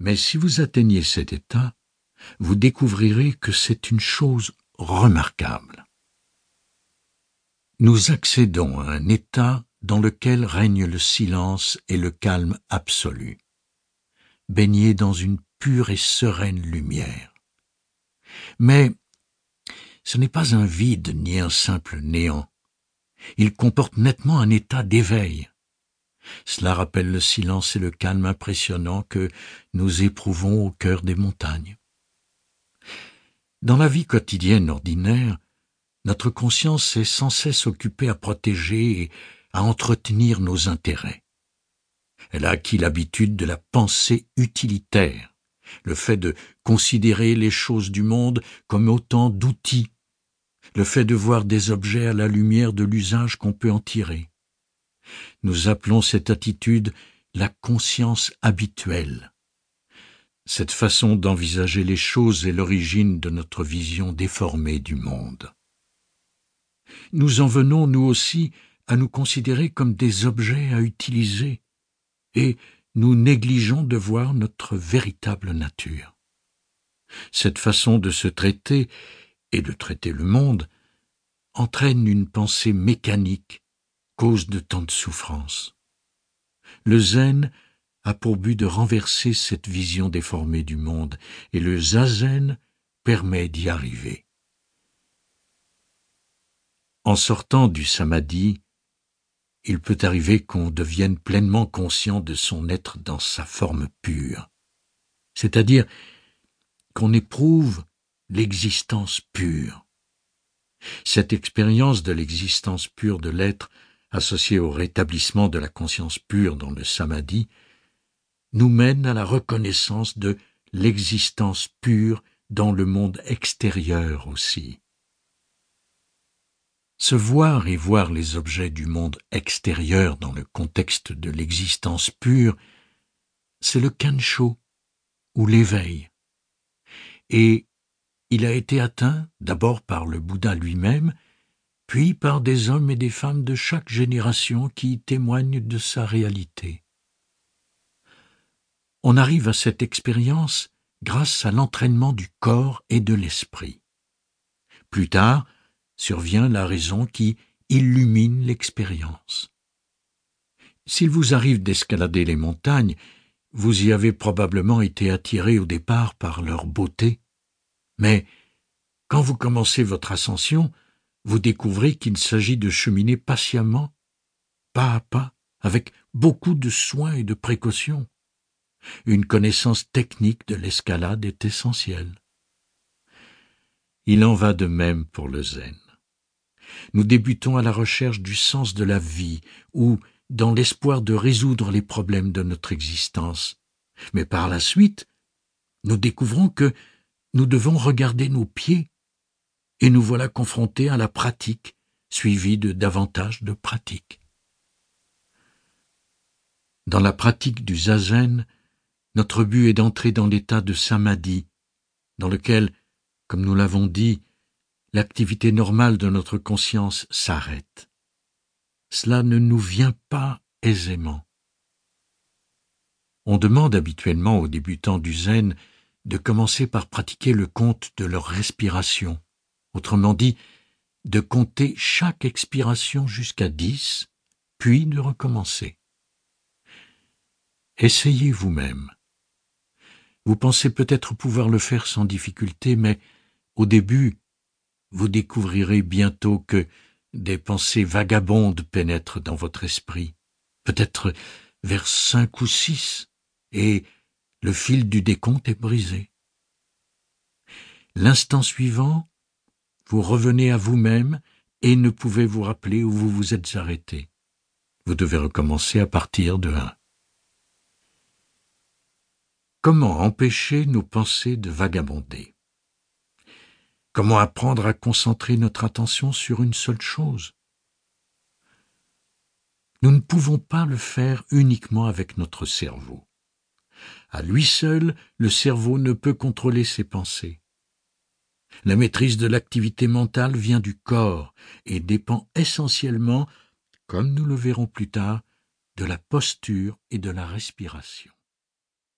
Mais si vous atteignez cet état, vous découvrirez que c'est une chose remarquable. Nous accédons à un état dans lequel règne le silence et le calme absolu, baigné dans une pure et sereine lumière. Mais ce n'est pas un vide ni un simple néant. Il comporte nettement un état d'éveil. Cela rappelle le silence et le calme impressionnant que nous éprouvons au cœur des montagnes. Dans la vie quotidienne ordinaire, notre conscience est sans cesse occupée à protéger et à entretenir nos intérêts. Elle a acquis l'habitude de la pensée utilitaire, le fait de considérer les choses du monde comme autant d'outils, le fait de voir des objets à la lumière de l'usage qu'on peut en tirer. Nous appelons cette attitude la conscience habituelle. Cette façon d'envisager les choses est l'origine de notre vision déformée du monde. Nous en venons, nous aussi, à nous considérer comme des objets à utiliser, et nous négligeons de voir notre véritable nature. Cette façon de se traiter et de traiter le monde entraîne une pensée mécanique, cause de tant de souffrance. Le zen a pour but de renverser cette vision déformée du monde, et le zazen permet d'y arriver. En sortant du samadhi, il peut arriver qu'on devienne pleinement conscient de son être dans sa forme pure, c'est-à-dire qu'on éprouve l'existence pure. Cette expérience de l'existence pure de l'être, associée au rétablissement de la conscience pure dans le samadhi, nous mène à la reconnaissance de l'existence pure dans le monde extérieur aussi. Se voir et voir les objets du monde extérieur dans le contexte de l'existence pure, c'est le Kensho, ou l'éveil. Et il a été atteint d'abord par le Bouddha lui-même, puis par des hommes et des femmes de chaque génération qui témoignent de sa réalité. On arrive à cette expérience grâce à l'entraînement du corps et de l'esprit. Plus tard, survient la raison qui illumine l'expérience. S'il vous arrive d'escalader les montagnes, vous y avez probablement été attiré au départ par leur beauté, mais quand vous commencez votre ascension, vous découvrez qu'il s'agit de cheminer patiemment, pas à pas, avec beaucoup de soins et de précautions. Une connaissance technique de l'escalade est essentielle. Il en va de même pour le zen nous débutons à la recherche du sens de la vie ou dans l'espoir de résoudre les problèmes de notre existence. Mais par la suite, nous découvrons que nous devons regarder nos pieds et nous voilà confrontés à la pratique suivie de davantage de pratique. Dans la pratique du zazen, notre but est d'entrer dans l'état de samadhi, dans lequel, comme nous l'avons dit, l'activité normale de notre conscience s'arrête. Cela ne nous vient pas aisément. On demande habituellement aux débutants du zen de commencer par pratiquer le compte de leur respiration, autrement dit, de compter chaque expiration jusqu'à dix, puis de recommencer. Essayez vous-même. Vous pensez peut-être pouvoir le faire sans difficulté, mais au début, vous découvrirez bientôt que des pensées vagabondes pénètrent dans votre esprit, peut-être vers cinq ou six, et le fil du décompte est brisé. L'instant suivant, vous revenez à vous-même et ne pouvez vous rappeler où vous vous êtes arrêté. Vous devez recommencer à partir de un. Comment empêcher nos pensées de vagabonder? Comment apprendre à concentrer notre attention sur une seule chose? Nous ne pouvons pas le faire uniquement avec notre cerveau. À lui seul, le cerveau ne peut contrôler ses pensées. La maîtrise de l'activité mentale vient du corps et dépend essentiellement, comme nous le verrons plus tard, de la posture et de la respiration.